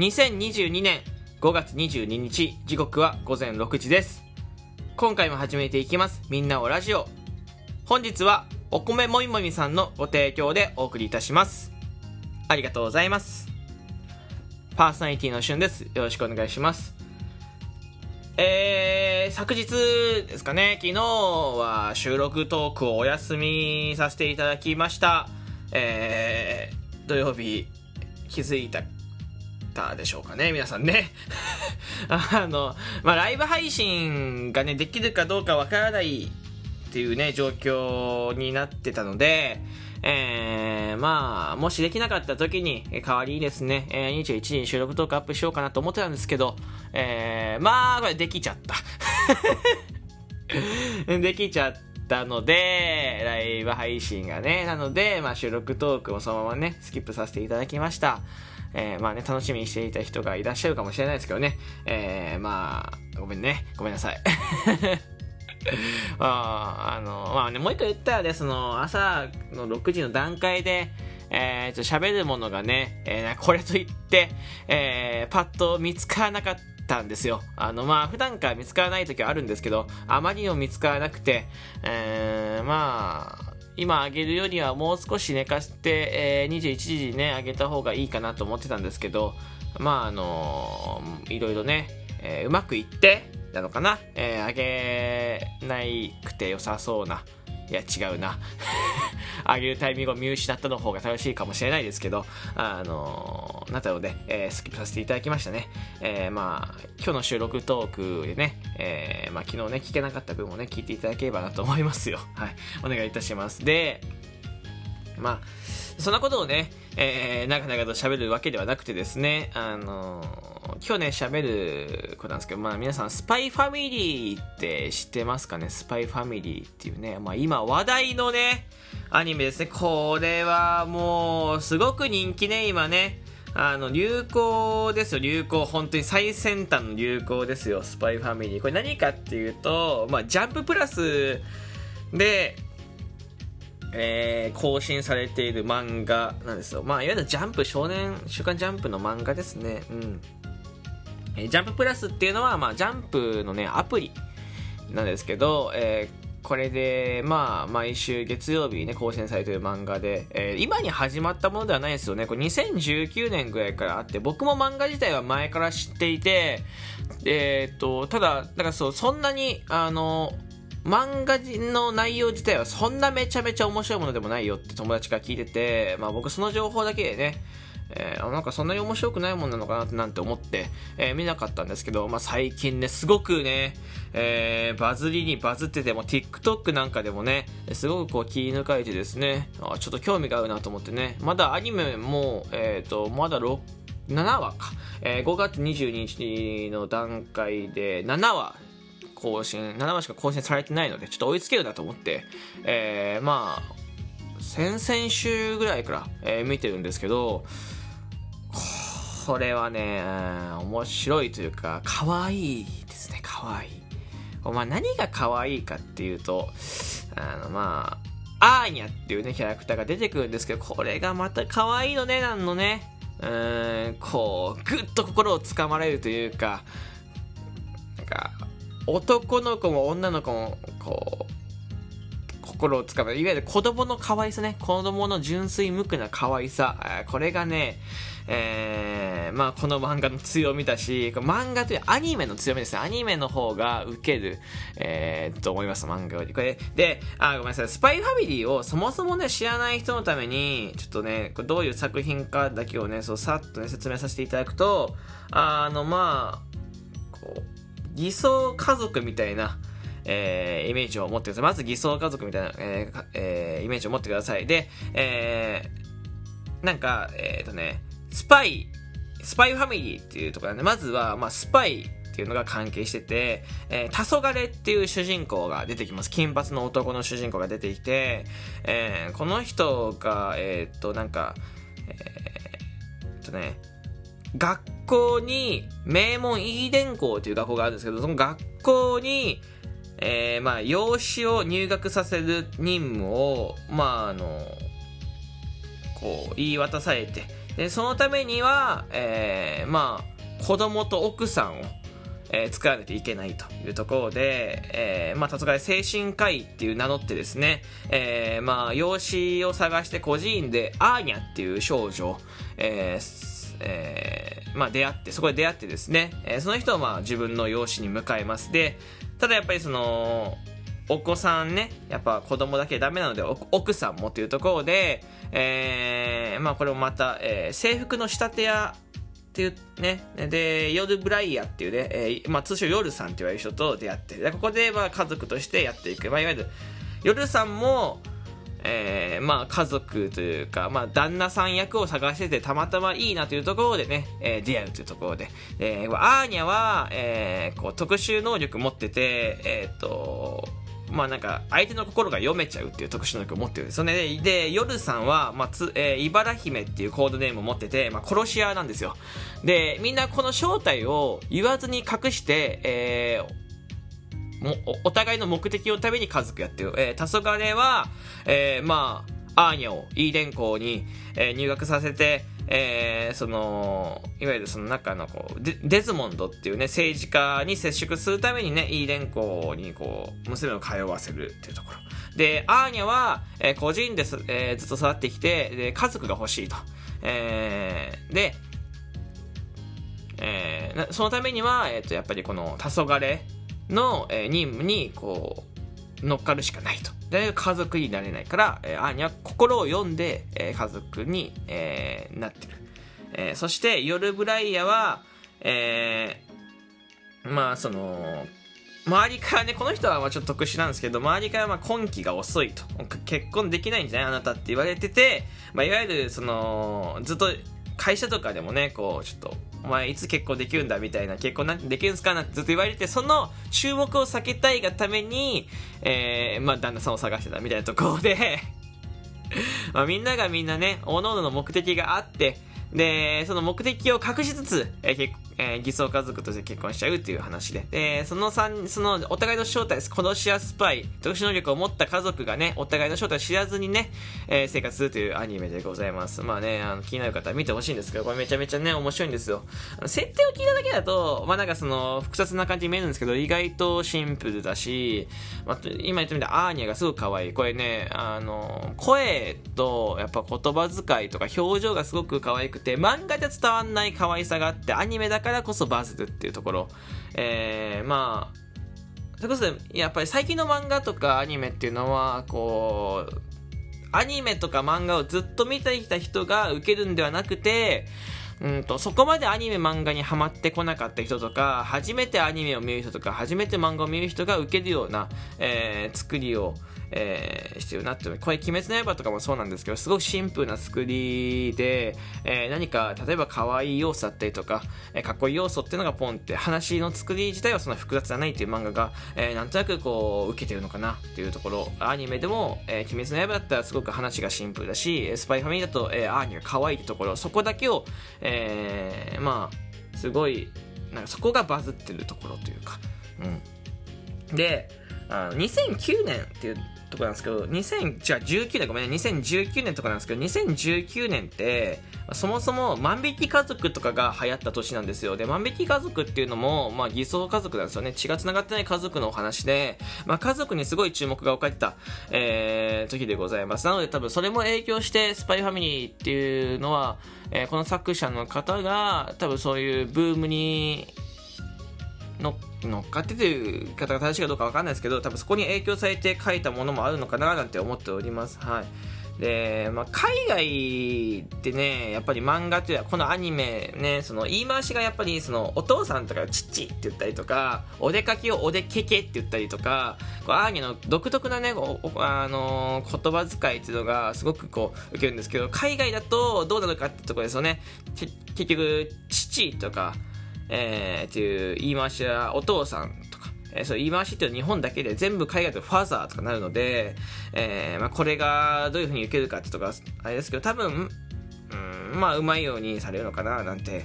2022年5月22日時刻は午前6時です。今回も始めていきます。みんなをラジオ。本日はお米もみもみさんのご提供でお送りいたします。ありがとうございます。パーソナリティのしゅんです。よろしくお願いします。えー、昨日ですかね、昨日は収録トークをお休みさせていただきました。えー、土曜日気づいたたでしょうかね、皆さんね。あの、まあ、ライブ配信がね、できるかどうかわからないっていうね、状況になってたので、えー、まあ、もしできなかった時に、代わりにですね、えー、21時に収録トークアップしようかなと思ってたんですけど、えー、まあ、これできちゃった。できちゃったので、ライブ配信がね、なので、まあ、収録トークもそのままね、スキップさせていただきました。えー、まあね、楽しみにしていた人がいらっしゃるかもしれないですけどね、えー、まあ、ごめんね、ごめんなさい。ああの、まあね、もう一回言ったらね、その、朝の6時の段階で、えー、ちょ喋るものがね、えー、これといって、えー、パッと見つからなかったんですよ。あの、まあ、普段から見つからない時はあるんですけど、あまりにも見つからなくて、えー、まあ、今あげるよりはもう少し寝かして、えー、21時にね、あげた方がいいかなと思ってたんですけど、まあ、あのー、いろいろね、えー、うまくいって、なのかな、えー、あげないくて良さそうな。いや、違うな。あげるタイミングを見失ったの方が正しいかもしれないですけど、あのー、なったので、えー、スキップさせていただきましたね。えー、まあ、今日の収録トークでね、えー、まあ、昨日ね、聞けなかった分もね、聞いていただければなと思いますよ。はい。お願いいたします。で、まあ、そんなことをね、えー、長々と喋るわけではなくてですね、あの今日ね、喋ることなんですけど、まあ皆さん、スパイファミリーって知ってますかね？スパイファミリーっていうね、まあ今話題のね、アニメですね。これはもう、すごく人気ね、今ね。あの、流行ですよ、流行。本当に最先端の流行ですよ、スパイファミリー。これ何かっていうと、まあ、ジャンププラスで、えー、更新されている漫画なんですよ。まあ、いわゆるジャンプ、少年、週刊ジャンプの漫画ですね。うん。え、ジャンププラスっていうのは、まあ、ジャンプのね、アプリなんですけど、えー、これで、まあ、毎週月曜日にね、更新されてる漫画で、えー、今に始まったものではないですよね。これ2019年ぐらいからあって、僕も漫画自体は前から知っていて、えー、っと、ただ、だからそう、そんなに、あの、漫画の内容自体はそんなめちゃめちゃ面白いものでもないよって友達から聞いてて、まあ僕その情報だけでね、えー、なんかそんなに面白くないもんなのかなってなんて思って、えー、見なかったんですけど、まあ最近ね、すごくね、えー、バズりにバズってても、TikTok なんかでもね、すごくこう気抜かれてですね、あちょっと興味が合うなと思ってね、まだアニメも、えっ、ー、と、まだ6、7話か、えー、5月22日の段階で7話更新、7話しか更新されてないので、ちょっと追いつけるなと思って、えー、まあ、先々週ぐらいから、えー、見てるんですけど、これはね、面白いというか、可愛いですね、可愛い。まあ、何が可愛いかっていうと、あの、まあ、アーニャっていうね、キャラクターが出てくるんですけど、これがまた可愛いのね、なんのね。うーん、こう、ぐっと心をつかまれるというか、なんか、男の子も女の子も心をつかむ。いわゆる子供の可愛さね。子供の純粋無垢な可愛さ。これがねえー、まあこの漫画の強みだし漫画というアニメの強みですね。アニメの方が受ける、えー、と思います漫画より。これであごめんなさい。スパイファミリーをそもそもね知らない人のためにちょっとねどういう作品かだけをねそうさっとね説明させていただくとあのまあこう偽装家族みたいな、えー、イメージを持ってください。まず偽装家族みたいな、えーえー、イメージを持ってください。で、えー、なんか、えっ、ー、とね、スパイ、スパイファミリーっていうところなんで、まずは、まあ、スパイっていうのが関係してて、えー、黄昏っていう主人公が出てきます。金髪の男の主人公が出てきて、えー、この人が、えー、っと、なんか、えー、っとね、学校に、名門イーデン校という学校があるんですけど、その学校に、えー、まあ、養子を入学させる任務を、まあ、あの、こう、言い渡されて、でそのためには、えー、まあ子供と奥さんをえー、作らないといけないというところで、えー、まあ、たとえ精神科医っていう名乗ってですね、えー、まあ、養子を探して孤児院でアーニャっていう少女、えー、えー、まあ、出会って、そこで出会ってですね、えー、その人をまあ自分の養子に迎えます。で、ただやっぱりその、お子さんね、やっぱ子供だけダメなので、奥さんもというところで、えー、まあこれもまた、えー、制服の仕立て屋っていうね、で、夜ブライヤーっていうね、えー、まあ通称夜さんって言われる人と出会って、でここでまあ家族としてやっていく。まあいわゆる、夜さんも、えー、まあ家族というか、まあ旦那さん役を探しててたまたまいいなというところでね、えー、出会うというところで、えー、アーニャは、えー、こう特殊能力持ってて、えっ、と、まあなんか、相手の心が読めちゃうっていう特殊能力を持ってるんですよね。で、夜さんは、まあ、つ、えー、茨姫っていうコードネームを持ってて、まあ、殺し屋なんですよ。で、みんなこの正体を言わずに隠して、えー、もお互いの目的のために家族やってる。えー、黄昏は、えー、まあ、アーニャをイーデン校に、えー、入学させて、えー、その、いわゆるその中のこうデ、デズモンドっていうね、政治家に接触するためにね、イーデン校にこう、娘を通わせるっていうところ。で、アーニャは、えー、個人です、えー、ずっと育ってきて、で、家族が欲しいと。えー、で、えー、そのためには、えっ、ー、と、やっぱりこの、黄昏の、えー、任務に、こう、乗っかるしかないと。で、家族になれないから、アーニャは心を読んで、家族に、えー、なってる。えー、そして、ヨルブライヤは、えー、まあ、その、周りからね、この人はまあちょっと特殊なんですけど、周りからまあ婚期が遅いと。結婚できないんじゃない？あなたって言われてて、まあ、いわゆる、その、ずっと会社とかでもね、こう、ちょっと、お前いつ結婚できるんだみたいな、結婚なできるんすかなんてずっと言われて、その注目を避けたいがために、えー、まあ、旦那さんを探してたみたいなところで まあ、みんながみんなね、各々の目的があって、で、その目的を隠しつつ、えー、えー、偽装家族として結婚しちゃうっていう話で。で、その三、その、お互いの正体です。殺し屋スパイ、特殊能力を持った家族がね、お互いの正体を知らずにね、えー、生活するというアニメでございます。まあね、あの、気になる方は見てほしいんですけど、これめちゃめちゃね、面白いんですよ。設定を聞いただけだと、まあなんかその、複雑な感じに見えるんですけど、意外とシンプルだし、まあ、今言ったみたいにアーニャがすごく可愛い。これね、あの、声と、やっぱ言葉遣いとか表情がすごく可愛くて、漫画で伝わんない可愛さがあって、アニメだからこそバズるっていうところ、えー、まあ、それこそ、やっぱり最近の漫画とかアニメっていうのは、こう、アニメとか漫画をずっと見てきた人が受けるんではなくて、うんと、そこまでアニメ漫画にハマってこなかった人とか、初めてアニメを見る人とか、初めて漫画を見る人が受けるような、えー、作りを、えー、してるなってこれ「鬼滅の刃」とかもそうなんですけどすごくシンプルな作りで、えー、何か例えば可愛い要素だったりとか、えー、かっこいい要素っていうのがポンって話の作り自体はそんな複雑じゃないっていう漫画が、えー、なんとなくこう受けてるのかなっていうところ。アニメでも「えー、鬼滅の刃」だったらすごく話がシンプルだしスパイファミリーだと、えー、アーニャが可愛いってところそこだけを、えー、まあすごいなんかそこがバズってるところというか、うん、であの2009年っていうとこなんですけど、2019年、ごめん、2019年とかなんですけど、2019年って、そもそも万引き家族とかが流行った年なんですよ。で、万引き家族っていうのも、まあ偽装家族なんですよね。血が繋がってない家族のお話で、まあ家族にすごい注目が置かれてた、えー、時でございます。なので多分それも影響して、スパイファミリーっていうのは、えー、この作者の方が、多分そういうブームに、の乗っかってという方が正しいかどうかわかんないですけど、多分そこに影響されて書いたものもあるのかななんて思っております。はい。で、まあ、海外ってね、やっぱり漫画っていうのは、このアニメね、その言い回しがやっぱり、その、お父さんとかチッチって言ったりとか、お出かけをおでけけって言ったりとか、こうアーニャの独特なね、あの、言葉遣いっていうのがすごくこう、受けるんですけど、海外だとどうなのかってところですよね。結局、父とか、えー、っていう言い回しはお父さんとか、えー、そう言い回しっていうのは日本だけで全部海外とファーザーとかなるので、えーまあ、これがどういうふうに受けるかってとかあれですけど多分、うん、まあうまいようにされるのかななんて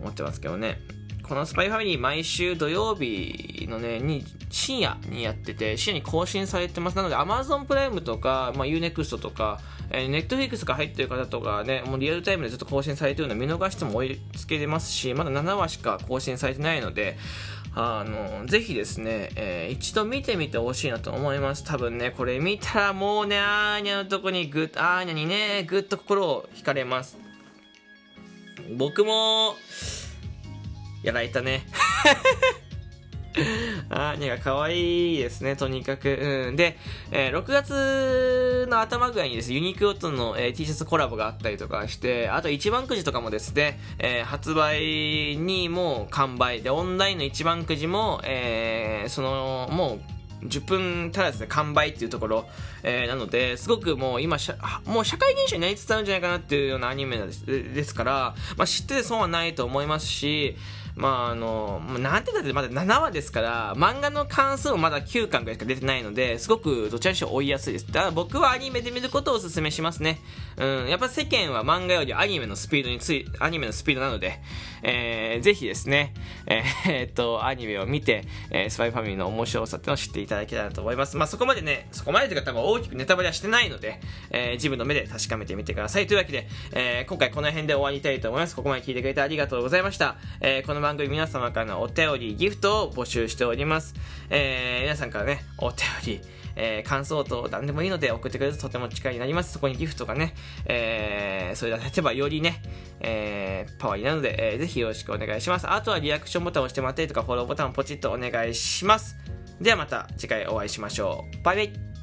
思ってますけどね。このスパイファミリー毎週土曜日のね、に、深夜にやってて、深夜に更新されてます。なので Amazon プライムとか、まあ、Unext とか、えー、Netflix が入ってる方とかね、もうリアルタイムでずっと更新されてるの見逃しても追いつけれますし、まだ7話しか更新されてないので、あの、ぜひですね、えー、一度見てみてほしいなと思います。多分ね、これ見たらもうね、アーニャのとこにぐっ、アーニャにね、ぐっと心を惹かれます。僕も、やられたね。アーニャが可愛いですね、とにかく。うん。で、えー、6月の頭ぐらいにですね、ユニクロとの、えー、T シャツコラボがあったりとかして、あと一番くじとかもですね、えー、発売にもう完売で、オンラインの一番くじも、え、その、もう、10分足らずで完売っていうところ、えー、なので、すごくもう今もう社会現象になりつつあるんじゃないかなっていうようなアニメですですから、まあ、知ってて損はないと思いますし、まああの、なんて言ったってまだ7話ですから、漫画の関数もまだ9巻ぐらいしか出てないので、すごくどちらにしろ追いやすいです。だから僕はアニメで見ることをお勧めしますね。うん、やっぱ世間は漫画よりアニメのスピードについ、アニメのスピードなので、えー、ぜひですね、えー、えー、っと、アニメを見て、えー、スパイファミリーの面白さっていうのを知っていただけたらと思います。まあそこまでね、そこまでというか多分大きくネタバレはしてないので、えー、自分の目で確かめてみてください。というわけで、えー、今回この辺で終わりたいと思います。ここまで聞いてくれてありがとうございました。えー、この番組皆様からのお便り、ギフトを募集しております。えー、皆さんからね、お便り、えー、感想等何でもいいので送ってくれるととても力になります。そこにギフトがね、えー、それが立てばよりね、えー、パワーになるので、えー、ぜひよろしくお願いします。あとはリアクションボタンを押してもらったりとか、フォローボタンをポチッとお願いします。ではまた次回お会いしましょう。バイバイ